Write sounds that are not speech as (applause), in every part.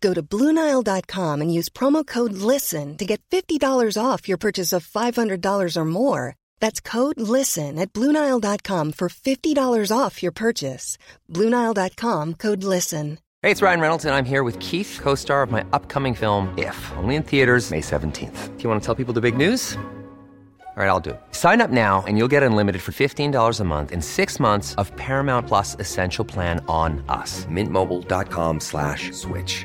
Go to Bluenile.com and use promo code LISTEN to get $50 off your purchase of $500 or more. That's code LISTEN at Bluenile.com for $50 off your purchase. Bluenile.com code LISTEN. Hey, it's Ryan Reynolds, and I'm here with Keith, co star of my upcoming film, If, only in theaters, May 17th. Do you want to tell people the big news? All right, I'll do it. Sign up now and you'll get unlimited for $15 a month in six months of Paramount Plus Essential Plan on us. Mintmobile.com slash switch.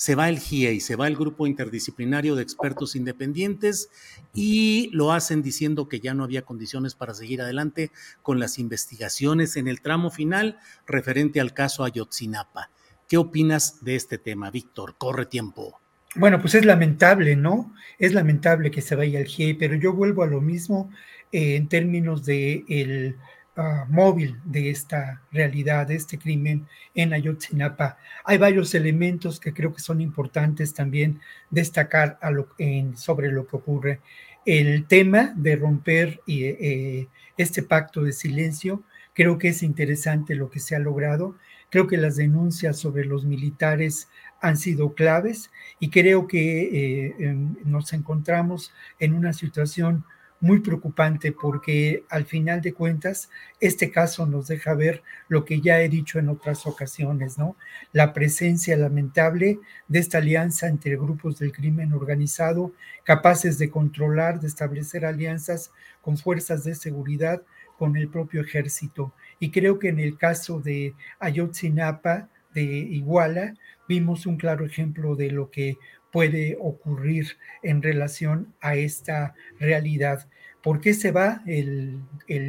se va el GIEI, se va el grupo interdisciplinario de expertos independientes y lo hacen diciendo que ya no había condiciones para seguir adelante con las investigaciones en el tramo final referente al caso Ayotzinapa. ¿Qué opinas de este tema, Víctor? Corre tiempo. Bueno, pues es lamentable, ¿no? Es lamentable que se vaya el GIEI, pero yo vuelvo a lo mismo eh, en términos de el uh, móvil de esta realidad, de este crimen en Ayotzinapa. Hay varios elementos que creo que son importantes también destacar sobre lo que ocurre. El tema de romper eh, este pacto de silencio, creo que es interesante lo que se ha logrado. Creo que las denuncias sobre los militares han sido claves y creo que eh, nos encontramos en una situación muy preocupante porque al final de cuentas este caso nos deja ver lo que ya he dicho en otras ocasiones, ¿no? La presencia lamentable de esta alianza entre grupos del crimen organizado capaces de controlar, de establecer alianzas con fuerzas de seguridad, con el propio ejército. Y creo que en el caso de Ayotzinapa, de Iguala, vimos un claro ejemplo de lo que puede ocurrir en relación a esta realidad. ¿Por qué se va el,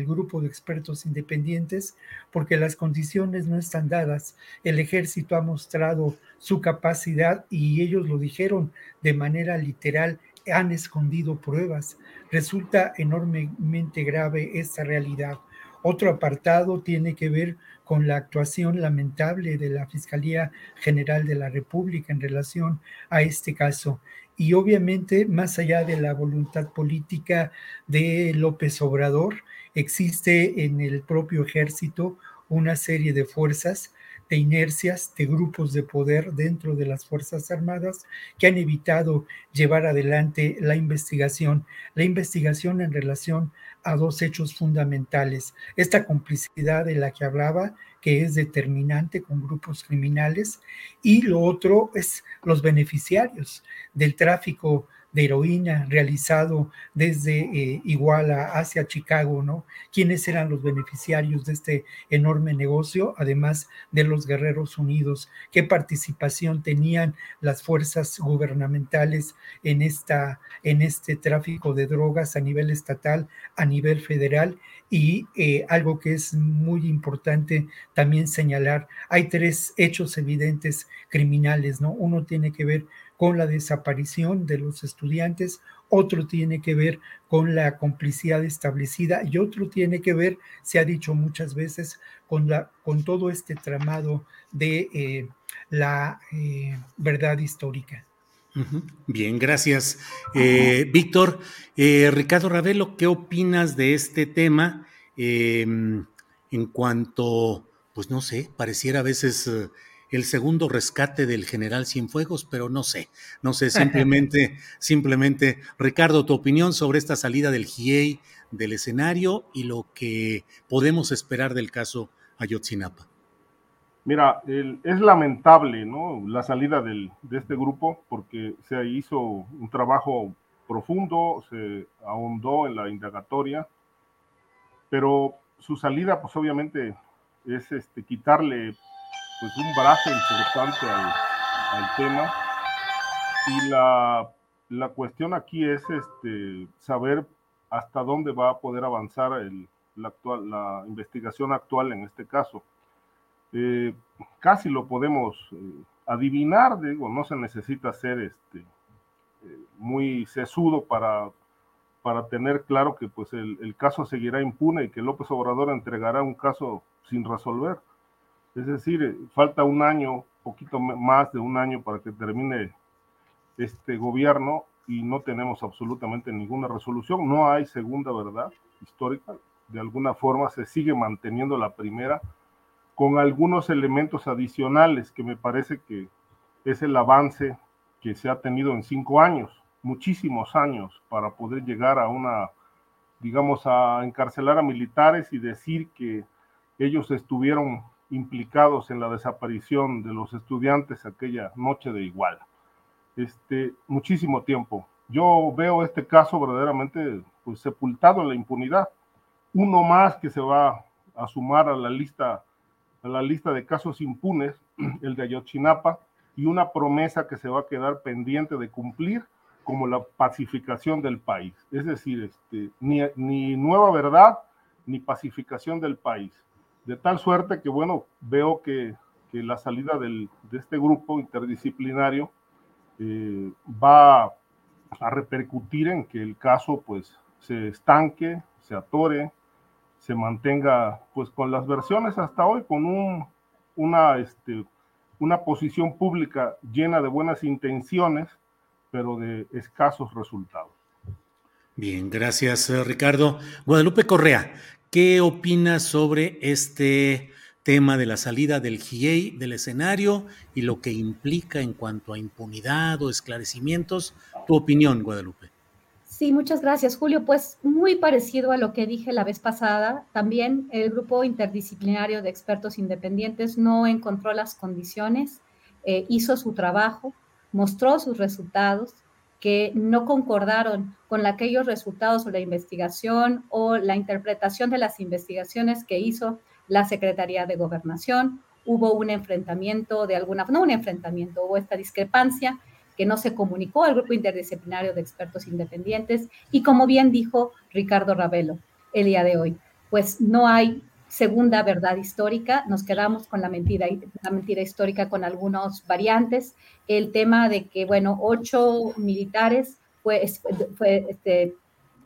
grupo de expertos independientes? Porque las condiciones no están dadas. El ejército ha mostrado su capacidad y ellos lo dijeron de manera literal, han escondido pruebas. Resulta enormemente grave esta realidad. Otro apartado tiene que ver con la actuación lamentable de la Fiscalía General de la República en relación a este caso. Y obviamente, más allá de la voluntad política de López Obrador, existe en el propio ejército una serie de fuerzas de inercias, de grupos de poder dentro de las Fuerzas Armadas que han evitado llevar adelante la investigación, la investigación en relación a dos hechos fundamentales. Esta complicidad de la que hablaba, que es determinante con grupos criminales, y lo otro es los beneficiarios del tráfico de heroína realizado desde eh, Iguala hacia Chicago, ¿no? ¿Quiénes eran los beneficiarios de este enorme negocio, además de los Guerreros Unidos? ¿Qué participación tenían las fuerzas gubernamentales en, esta, en este tráfico de drogas a nivel estatal, a nivel federal? Y eh, algo que es muy importante también señalar, hay tres hechos evidentes criminales, ¿no? Uno tiene que ver con la desaparición de los estudiantes, otro tiene que ver con la complicidad establecida y otro tiene que ver, se ha dicho muchas veces, con, la, con todo este tramado de eh, la eh, verdad histórica. Bien, gracias. Eh, Víctor, eh, Ricardo Ravelo, ¿qué opinas de este tema em, en cuanto, pues no sé, pareciera a veces el segundo rescate del general Cienfuegos, pero no sé, no sé, (laughs) simplemente, simplemente, Ricardo, tu opinión sobre esta salida del GIEI del escenario y lo que podemos esperar del caso Ayotzinapa. Mira, es lamentable ¿no? la salida del, de este grupo porque se hizo un trabajo profundo, se ahondó en la indagatoria, pero su salida pues obviamente es este, quitarle pues un brazo importante al, al tema y la, la, cuestión aquí es este, saber hasta dónde va a poder avanzar el, la, actual, la investigación actual en este caso. Eh, casi lo podemos eh, adivinar, digo, no se necesita ser este, eh, muy sesudo para, para tener claro que pues el, el, caso seguirá impune y que López Obrador entregará un caso sin resolver. Es decir, falta un año, poquito más de un año para que termine este gobierno y no tenemos absolutamente ninguna resolución. No hay segunda verdad histórica. De alguna forma se sigue manteniendo la primera con algunos elementos adicionales que me parece que es el avance que se ha tenido en cinco años, muchísimos años, para poder llegar a una, digamos, a encarcelar a militares y decir que ellos estuvieron implicados en la desaparición de los estudiantes aquella noche de igual. Este, muchísimo tiempo. Yo veo este caso verdaderamente pues, sepultado en la impunidad. Uno más que se va a sumar a la lista, la lista de casos impunes, (clears throat) el de Ayotzinapa, y una promesa que se va a quedar pendiente de cumplir como la pacificación del país. Es decir, este, ni, ni nueva verdad ni pacificación del país. De tal suerte que, bueno, veo que, que la salida del, de este grupo interdisciplinario eh, va a repercutir en que el caso pues se estanque, se atore, se mantenga pues con las versiones hasta hoy, con un, una, este, una posición pública llena de buenas intenciones, pero de escasos resultados. Bien, gracias Ricardo. Guadalupe Correa, ¿Qué opinas sobre este tema de la salida del GIEI del escenario y lo que implica en cuanto a impunidad o esclarecimientos? Tu opinión, Guadalupe. Sí, muchas gracias, Julio. Pues muy parecido a lo que dije la vez pasada, también el grupo interdisciplinario de expertos independientes no encontró las condiciones, eh, hizo su trabajo, mostró sus resultados, que no concordaron con aquellos resultados o la investigación o la interpretación de las investigaciones que hizo la Secretaría de Gobernación. Hubo un enfrentamiento de alguna, no un enfrentamiento, hubo esta discrepancia que no se comunicó al grupo interdisciplinario de expertos independientes y como bien dijo Ricardo Ravelo el día de hoy, pues no hay segunda verdad histórica, nos quedamos con la mentira, la mentira histórica con algunas variantes, el tema de que, bueno, ocho militares, pues, fue, este,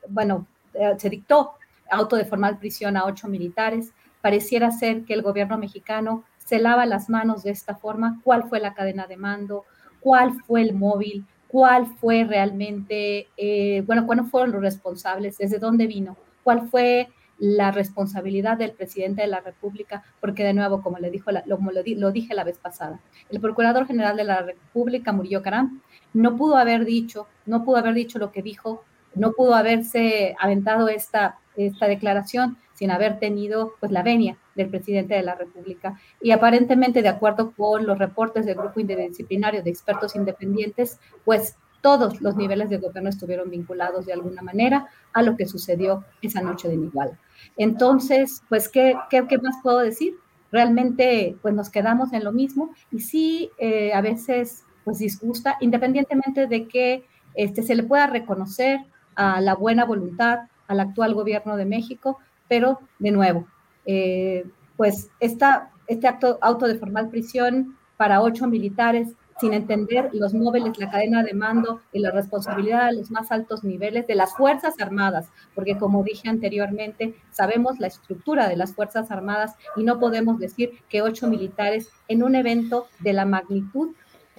bueno, eh, se dictó auto de formal prisión a ocho militares, pareciera ser que el gobierno mexicano se lava las manos de esta forma, cuál fue la cadena de mando, cuál fue el móvil, cuál fue realmente, eh, bueno, cuáles fueron los responsables, desde dónde vino, cuál fue la responsabilidad del presidente de la República, porque de nuevo, como, le dijo lo, lo, dije la vez pasada, el Procurador General de la República, Murillo Caram, no pudo haber dicho, no pudo haber dicho lo que dijo, no pudo haberse aventado esta, esta declaración sin haber tenido pues la venia del presidente de la República. Y aparentemente, de acuerdo con los reportes del grupo interdisciplinario de expertos independientes, pues todos los niveles de gobierno estuvieron vinculados de alguna manera a lo que sucedió esa noche de Iguala. Entonces, pues, ¿qué, qué, más puedo decir? Realmente, pues nos quedamos en lo mismo y sí, eh, a veces, pues disgusta, independientemente de que este, se le pueda reconocer a la buena voluntad al actual gobierno de México, pero de nuevo, eh, pues esta, este acto, auto de formal prisión para ocho militares sin entender los móviles, la cadena de mando y la responsabilidad a los más altos niveles de las Fuerzas Armadas, porque como dije anteriormente, sabemos la estructura de las Fuerzas Armadas y no podemos decir que ocho militares en un evento de la magnitud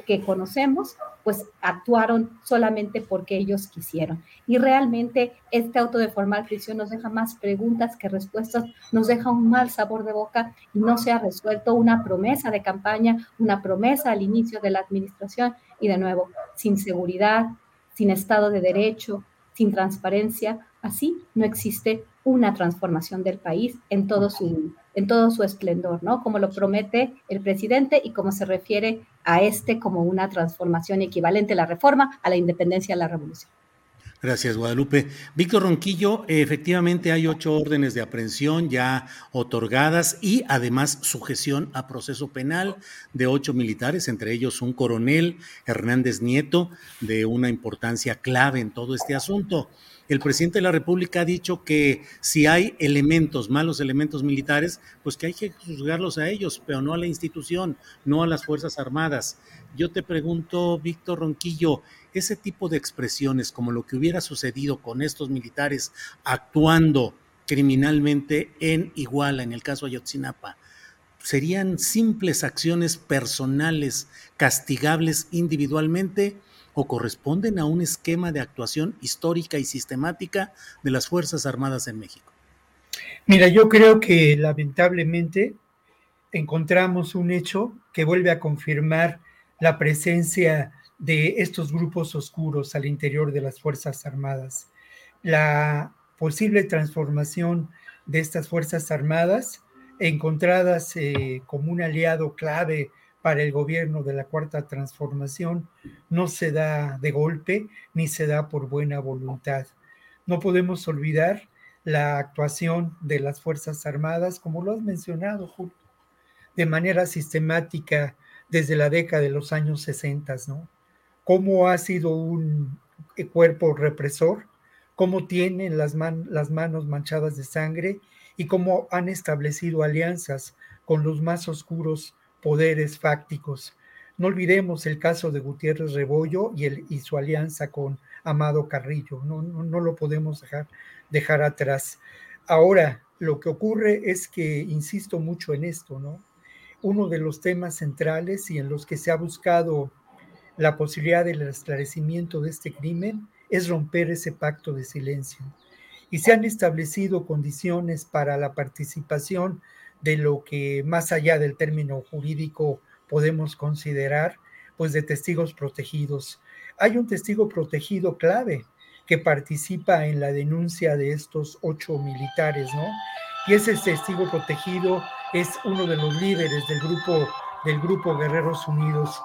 que conocemos, pues actuaron solamente porque ellos quisieron. Y realmente este auto de formal prisión nos deja más preguntas que respuestas, nos deja un mal sabor de boca y no se ha resuelto una promesa de campaña, una promesa al inicio de la administración y de nuevo, sin seguridad, sin Estado de Derecho, sin transparencia, así no existe una transformación del país en todo su, en todo su esplendor, ¿no? Como lo promete el presidente y como se refiere a este como una transformación equivalente a la reforma, a la independencia, a la revolución. Gracias, Guadalupe. Víctor Ronquillo, efectivamente hay ocho órdenes de aprehensión ya otorgadas y además sujeción a proceso penal de ocho militares, entre ellos un coronel Hernández Nieto, de una importancia clave en todo este asunto. El presidente de la República ha dicho que si hay elementos, malos elementos militares, pues que hay que juzgarlos a ellos, pero no a la institución, no a las Fuerzas Armadas. Yo te pregunto, Víctor Ronquillo, ese tipo de expresiones, como lo que hubiera sucedido con estos militares actuando criminalmente en Iguala, en el caso Ayotzinapa, ¿serían simples acciones personales castigables individualmente o corresponden a un esquema de actuación histórica y sistemática de las Fuerzas Armadas en México? Mira, yo creo que lamentablemente encontramos un hecho que vuelve a confirmar la presencia de estos grupos oscuros al interior de las Fuerzas Armadas. La posible transformación de estas Fuerzas Armadas, encontradas eh, como un aliado clave para el gobierno de la Cuarta Transformación, no se da de golpe ni se da por buena voluntad. No podemos olvidar la actuación de las Fuerzas Armadas, como lo has mencionado, Julio, de manera sistemática desde la década de los años 60, ¿no? Cómo ha sido un eh, cuerpo represor, cómo tienen las, manos manchadas de sangre y cómo han establecido alianzas con los más oscuros poderes fácticos. No olvidemos el caso de Gutiérrez Rebollo y su alianza con Amado Carrillo. No, no, no, lo podemos dejar, dejar atrás. Ahora, lo que ocurre es que, insisto mucho en esto, ¿no? uno de los temas centrales y en los que se ha buscado la posibilidad del esclarecimiento de este crimen es romper ese pacto de silencio. Y se han establecido condiciones para la participación de lo que más allá del término jurídico podemos considerar, pues de testigos protegidos. Hay un testigo protegido clave que participa en la denuncia de estos ocho militares, ¿no? Y ese testigo protegido es uno de los líderes del grupo, del grupo Guerreros Unidos.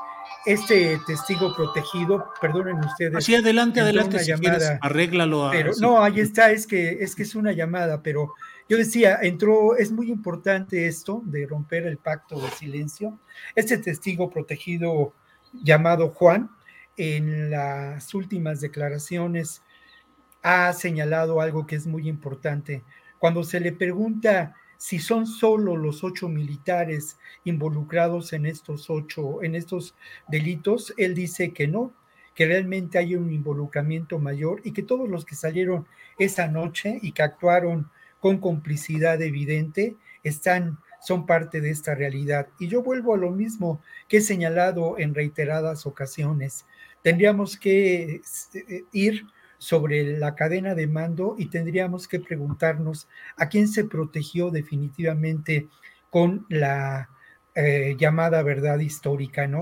Este testigo protegido, perdonen ustedes. Así adelante, adelante, si llamada, arréglalo. pero no, ahí está, es que, es que es una llamada, pero yo decía, entró, es muy importante esto de romper el pacto de silencio. Este testigo protegido llamado Juan, en las últimas declaraciones ha señalado algo que es muy importante. Cuando se le pregunta si son solo los ocho militares involucrados en estos ocho, en estos delitos, él dice que no, que realmente hay un involucramiento mayor y que todos los que salieron esa noche y que actuaron con complicidad evidente están son parte de esta realidad. Y yo vuelvo a lo mismo que he señalado en reiteradas ocasiones. Tendríamos que eh, ir sobre la cadena de mando y tendríamos que preguntarnos a quién se protegió definitivamente con la eh, llamada verdad histórica, ¿no?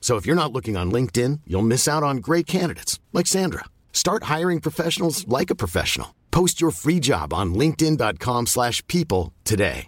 So if you're not looking on LinkedIn, you'll miss out on great candidates like Sandra. Start hiring professionals like a professional. Post your free job on linkedin.com/people today.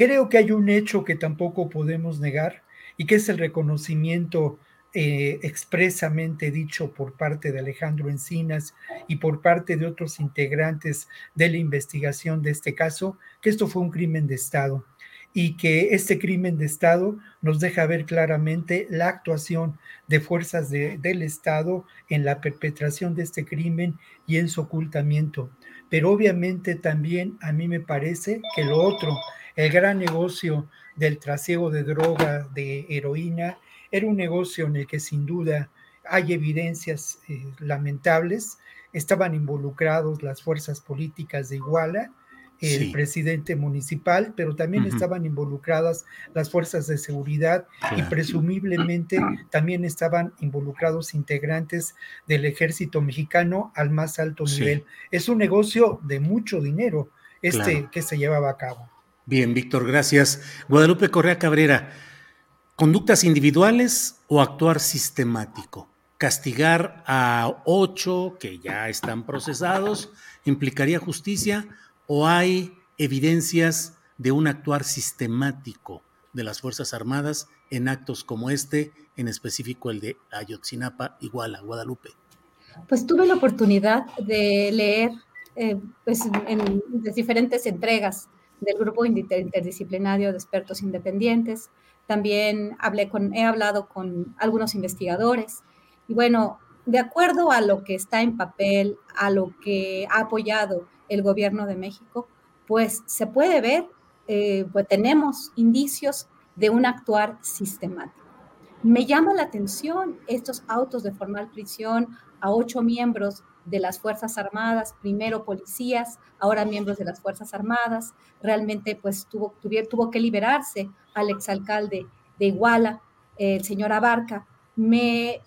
Creo que hay un hecho que tampoco podemos negar y que es el reconocimiento eh, expresamente dicho por parte de Alejandro Encinas y por parte de otros integrantes de la investigación de este caso, que esto fue un crimen de Estado y que este crimen de Estado nos deja ver claramente la actuación de fuerzas del Estado en la perpetración de este crimen y en su ocultamiento. Pero obviamente también a mí me parece que lo otro El gran negocio del trasiego de droga, de heroína, era un negocio en el que sin duda hay evidencias eh, lamentables. Estaban involucrados las fuerzas políticas de Iguala, el presidente municipal, pero también estaban involucradas las fuerzas de seguridad y presumiblemente también estaban involucrados integrantes del ejército mexicano al más alto nivel. Es un negocio de mucho dinero este que se llevaba a cabo. Bien, Víctor, gracias. Guadalupe Correa Cabrera, ¿conductas individuales o actuar sistemático? ¿Castigar a ocho que ya están procesados implicaría justicia o hay evidencias de un actuar sistemático de las Fuerzas Armadas en actos como este, en específico el de Ayotzinapa, Iguala, Guadalupe? Pues tuve la oportunidad de leer eh, pues, en, diferentes entregas del grupo interdisciplinario de expertos independientes. También hablé con, he hablado con algunos investigadores y bueno, de acuerdo a lo que está en papel, a lo que ha apoyado el gobierno de México, pues se puede ver, eh, pues tenemos indicios de un actuar sistemático. Me llama la atención estos autos de formal prisión a ocho miembros de las Fuerzas Armadas, primero policías, ahora miembros de las Fuerzas Armadas. Realmente pues tuvo, tuvo que liberarse al exalcalde de Iguala, el señor Abarca. Me,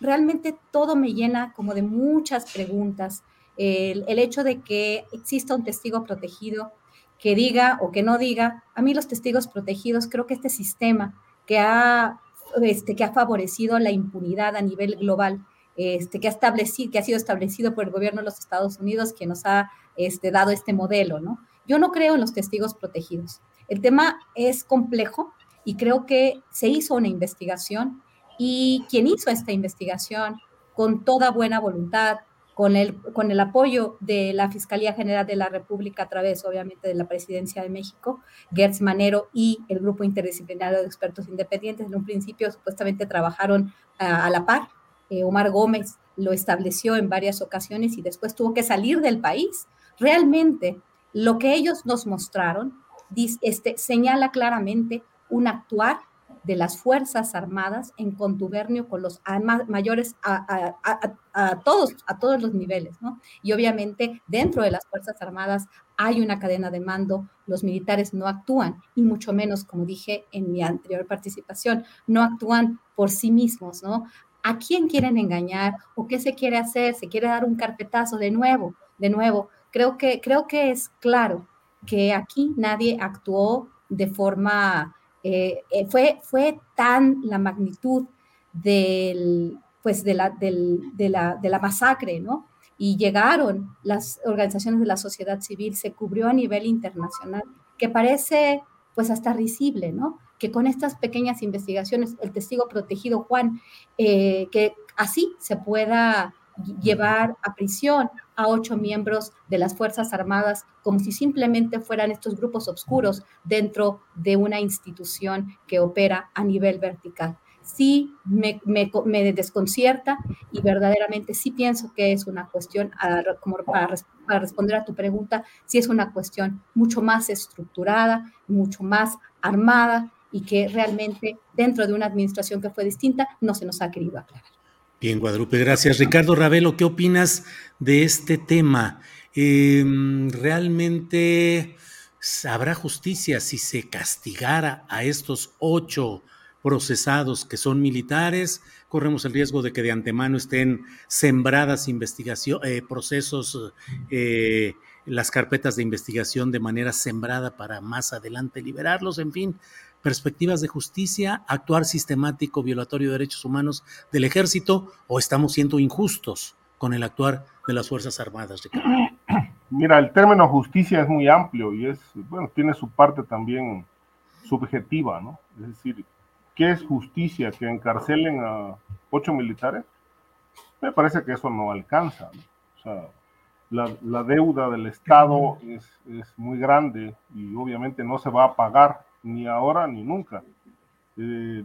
realmente todo me llena como de muchas preguntas. El, hecho de que exista un testigo protegido que diga o que no diga, a mí los testigos protegidos, creo que este sistema que ha, este, que ha favorecido la impunidad a nivel global, este, que, ha establecido, que ha sido establecido por el gobierno de los Estados Unidos, que nos ha este, dado este modelo, ¿no? Yo no creo en los testigos protegidos. El tema es complejo y creo que se hizo una investigación y quien hizo esta investigación con toda buena voluntad, con el, con el apoyo de la Fiscalía General de la República a través, obviamente, de la Presidencia de México, Gertz Manero y el Grupo Interdisciplinario de Expertos Independientes. En un principio, supuestamente, trabajaron a la par eh, Omar Gómez lo estableció en varias ocasiones y después tuvo que salir del país. Realmente lo que ellos nos mostraron este, señala claramente un actuar de las Fuerzas Armadas en contubernio con los mayores a, todos, a todos los niveles, Y obviamente dentro de las Fuerzas Armadas hay una cadena de mando, los militares no actúan, y mucho menos, como dije en mi anterior participación, no actúan por sí mismos, ¿no? a quién quieren engañar o qué se quiere hacer, se quiere dar un carpetazo de nuevo, de nuevo. Creo que, creo que es claro que aquí nadie actuó de forma, eh, eh, fue, fue tan la magnitud del, pues de la, de, la, de la masacre, ¿no? Y llegaron las organizaciones de la sociedad civil, se cubrió a nivel internacional, que parece pues hasta risible, ¿no? que con estas pequeñas investigaciones, el testigo protegido Juan, eh, que así se pueda llevar a prisión a ocho miembros de las Fuerzas Armadas como si simplemente fueran estos grupos oscuros dentro de una institución que opera a nivel vertical. Sí me, me, desconcierta y verdaderamente sí pienso que es una cuestión, como para, para responder a tu pregunta, sí es una cuestión mucho más estructurada, mucho más armada y que realmente dentro de una administración que fue distinta no se nos ha querido aclarar. Bien, Guadalupe, gracias. Ricardo Ravelo, ¿qué opinas de este tema? Em, ¿Realmente habrá justicia si se castigara a estos ocho procesados que son militares? Corremos el riesgo de que de antemano estén sembradas investigación, eh, procesos, eh, las carpetas de investigación de manera sembrada para más adelante liberarlos, en fin, perspectivas de justicia, actuar sistemático violatorio de derechos humanos del ejército o estamos siendo injustos con el actuar de las Fuerzas Armadas, (clears throat) Mira, el término justicia es muy amplio y es, bueno, tiene su parte también subjetiva, ¿no? Es decir, ¿qué es justicia? ¿Que encarcelen a ocho militares? Me parece que eso no alcanza, O sea, la, deuda del Estado es, es muy grande y obviamente no se va a pagar ni ahora ni nunca. Eh,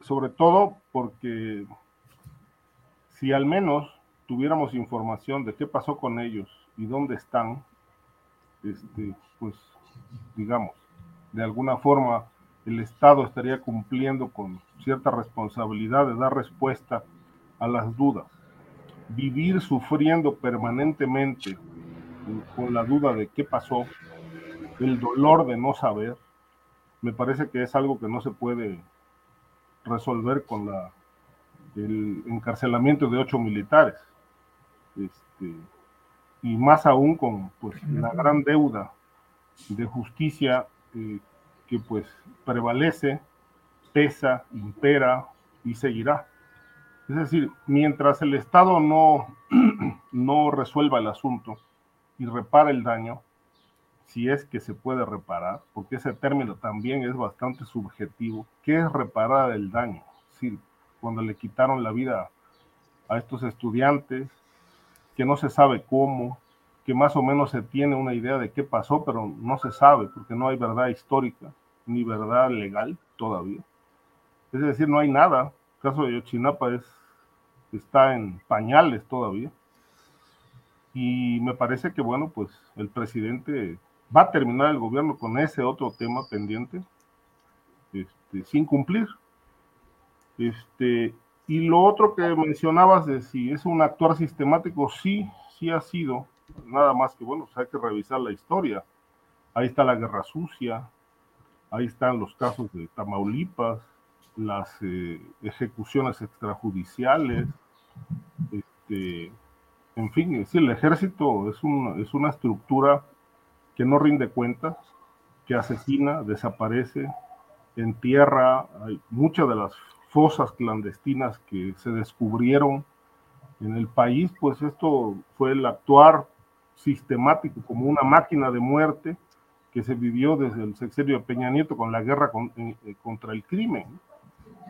sobre todo porque si al menos tuviéramos información de qué pasó con ellos y dónde están, este, pues digamos. De alguna forma, el Estado estaría cumpliendo con cierta responsabilidad de dar respuesta a las dudas. Vivir sufriendo permanentemente con la duda de qué pasó, el dolor de no saber, me parece que es algo que no se puede resolver con la, el encarcelamiento de ocho militares. Este, y más aún con pues, la gran deuda de justicia eh, que pues prevalece, pesa, impera y seguirá. Es decir, mientras el Estado no, (clears throat) no resuelva el asunto y repara el daño, si es que se puede reparar, porque ese término también es bastante subjetivo, ¿qué es reparar el daño? Decir, cuando le quitaron la vida a estos estudiantes, que no se sabe cómo, que más o menos se tiene una idea de qué pasó, pero no se sabe porque no hay verdad histórica ni verdad legal todavía. Es decir, no hay nada. El caso de Yochinapa es, está en pañales todavía. Y me parece que, bueno, pues el presidente va a terminar el gobierno con ese otro tema pendiente, este, sin cumplir. Este, y lo otro que mencionabas de si es un actuar sistemático, sí, sí ha sido, nada más que bueno, pues hay que revisar la historia. Ahí está la guerra sucia, ahí están los casos de Tamaulipas, las eh, ejecuciones extrajudiciales, este, en fin, es el ejército es, un, es una estructura que no rinde cuentas, que asesina, desaparece, entierra, hay muchas de las fosas clandestinas que se descubrieron en el país, pues esto fue el actuar sistemático como una máquina de muerte que se vivió desde el sexenio de Peña Nieto con la guerra eh, eh, contra el crimen,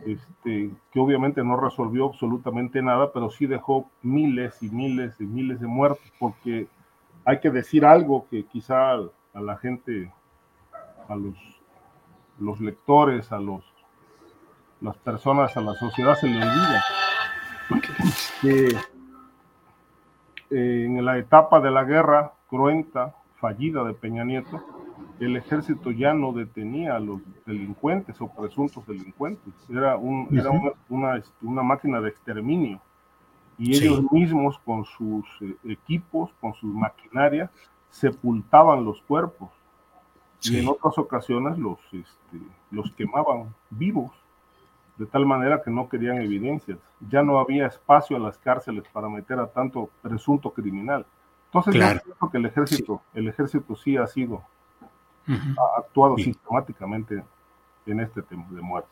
este, que obviamente no resolvió absolutamente nada, pero sí dejó miles y miles y miles de muertos, porque hay que decir algo que quizá a la gente, a los, los lectores, a los, las personas, a la sociedad se le olvida. Que eh, en la etapa de la guerra cruenta, fallida de Peña Nieto, el ejército ya no detenía a los delincuentes o presuntos delincuentes, era, un, era una, una, máquina de exterminio y ellos mismos con sus eh, equipos, con sus maquinarias, sepultaban los cuerpos y en otras ocasiones los, este, los quemaban vivos, de tal manera que no querían evidencias. Ya no había espacio en las cárceles para meter a tanto presunto criminal. Entonces, yo creo que el ejército, el ejército sí ha sido, ha actuado sistemáticamente en este tema de muerte.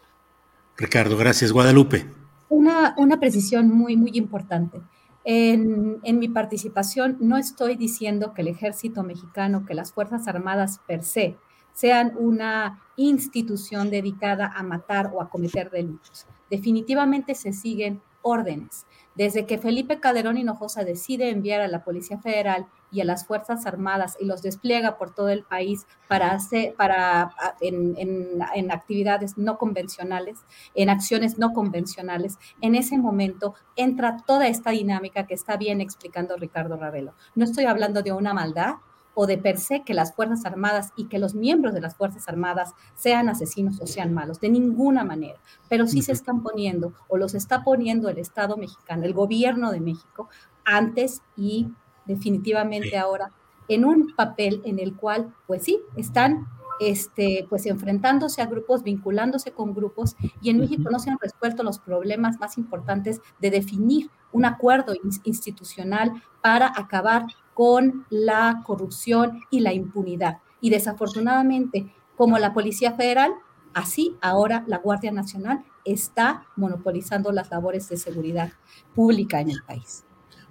Ricardo, gracias. Guadalupe. Una, una precisión muy, muy importante. En, en, mi participación no estoy diciendo que el ejército mexicano, que las Fuerzas Armadas per se, sean una institución dedicada a matar o a cometer delitos. Definitivamente se siguen órdenes. Desde que Felipe Calderón Hinojosa decide enviar a la Policía Federal y a las Fuerzas Armadas y los despliega por todo el país para hacer, para, en, en, actividades no convencionales, en acciones no convencionales, en ese momento entra toda esta dinámica que está bien explicando Ricardo Ravelo. No estoy hablando de una maldad, o de per se que las Fuerzas Armadas y que los miembros de las Fuerzas Armadas sean asesinos o sean malos, de ninguna manera, pero sí se están poniendo o los está poniendo el Estado mexicano, el gobierno de México, antes y definitivamente ahora en un papel en el cual, pues sí, están este, pues enfrentándose a grupos, vinculándose con grupos, y en México no se han resuelto los problemas más importantes de definir un acuerdo institucional para acabar con la corrupción y la impunidad. Y desafortunadamente, como la Policía Federal, así ahora la Guardia Nacional está monopolizando las labores de seguridad pública en el país.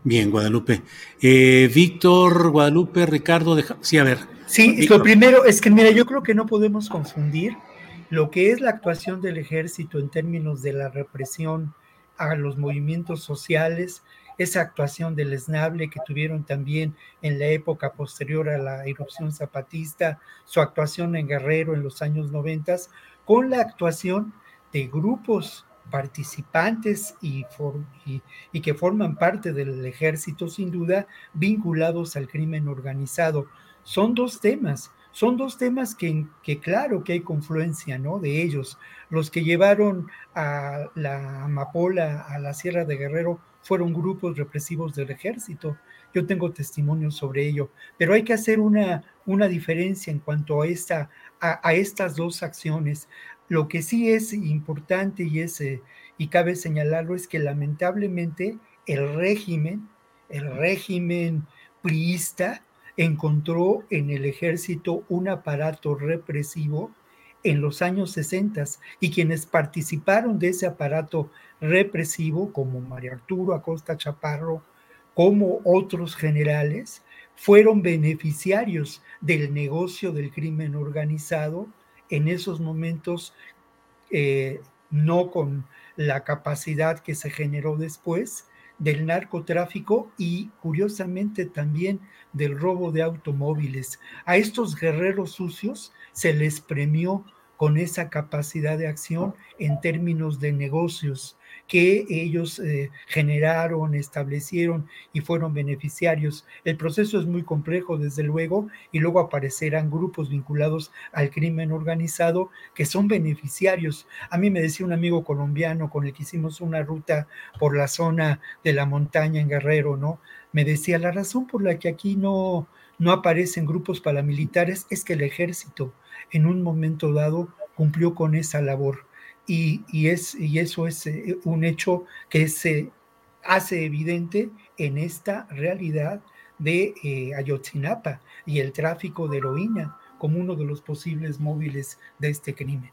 Bien, Guadalupe. Eh, Víctor, Guadalupe, Ricardo, sí, a ver. Sí, lo primero es que, mira, yo creo que no podemos confundir lo que es la actuación del ejército en términos de la represión a los movimientos sociales, esa actuación del esnable que tuvieron también en la época posterior a la erupción zapatista, su actuación en Guerrero en los años noventas, con la actuación de grupos participantes y, y, que forman parte del ejército, sin duda, vinculados al crimen organizado. Son dos temas. son dos temas que, que, claro que hay confluencia, ¿no? De ellos. Los que llevaron a la amapola a la Sierra de Guerrero fueron grupos represivos del ejército. Yo tengo testimonios sobre ello, pero hay que hacer una, una diferencia en cuanto a, esta, a, estas dos acciones. Lo que sí es importante y, es, eh, y cabe señalarlo es que lamentablemente el régimen, el régimen priista, encontró en el ejército un aparato represivo en los años 60 y quienes participaron de ese aparato represivo, como María Arturo Acosta Chaparro, como otros generales, fueron beneficiarios del negocio del crimen organizado en esos momentos, eh, no con la capacidad que se generó después, del narcotráfico y curiosamente también del robo de automóviles. A estos guerreros sucios se les premió con esa capacidad de acción en términos de negocios que ellos eh, generaron, establecieron y fueron beneficiarios. El proceso es muy complejo, desde luego, y luego aparecerán grupos vinculados al crimen organizado que son beneficiarios. A mí me decía un amigo colombiano con el que hicimos una ruta por la zona de la montaña en Guerrero, ¿no? Me decía, la razón por la que aquí no, no aparecen grupos paramilitares es que el ejército en un momento dado cumplió con esa labor. Y, es, y eso es eh, un hecho que se hace evidente en esta realidad de eh, Ayotzinapa y el tráfico de heroína como uno de los posibles móviles de este crimen.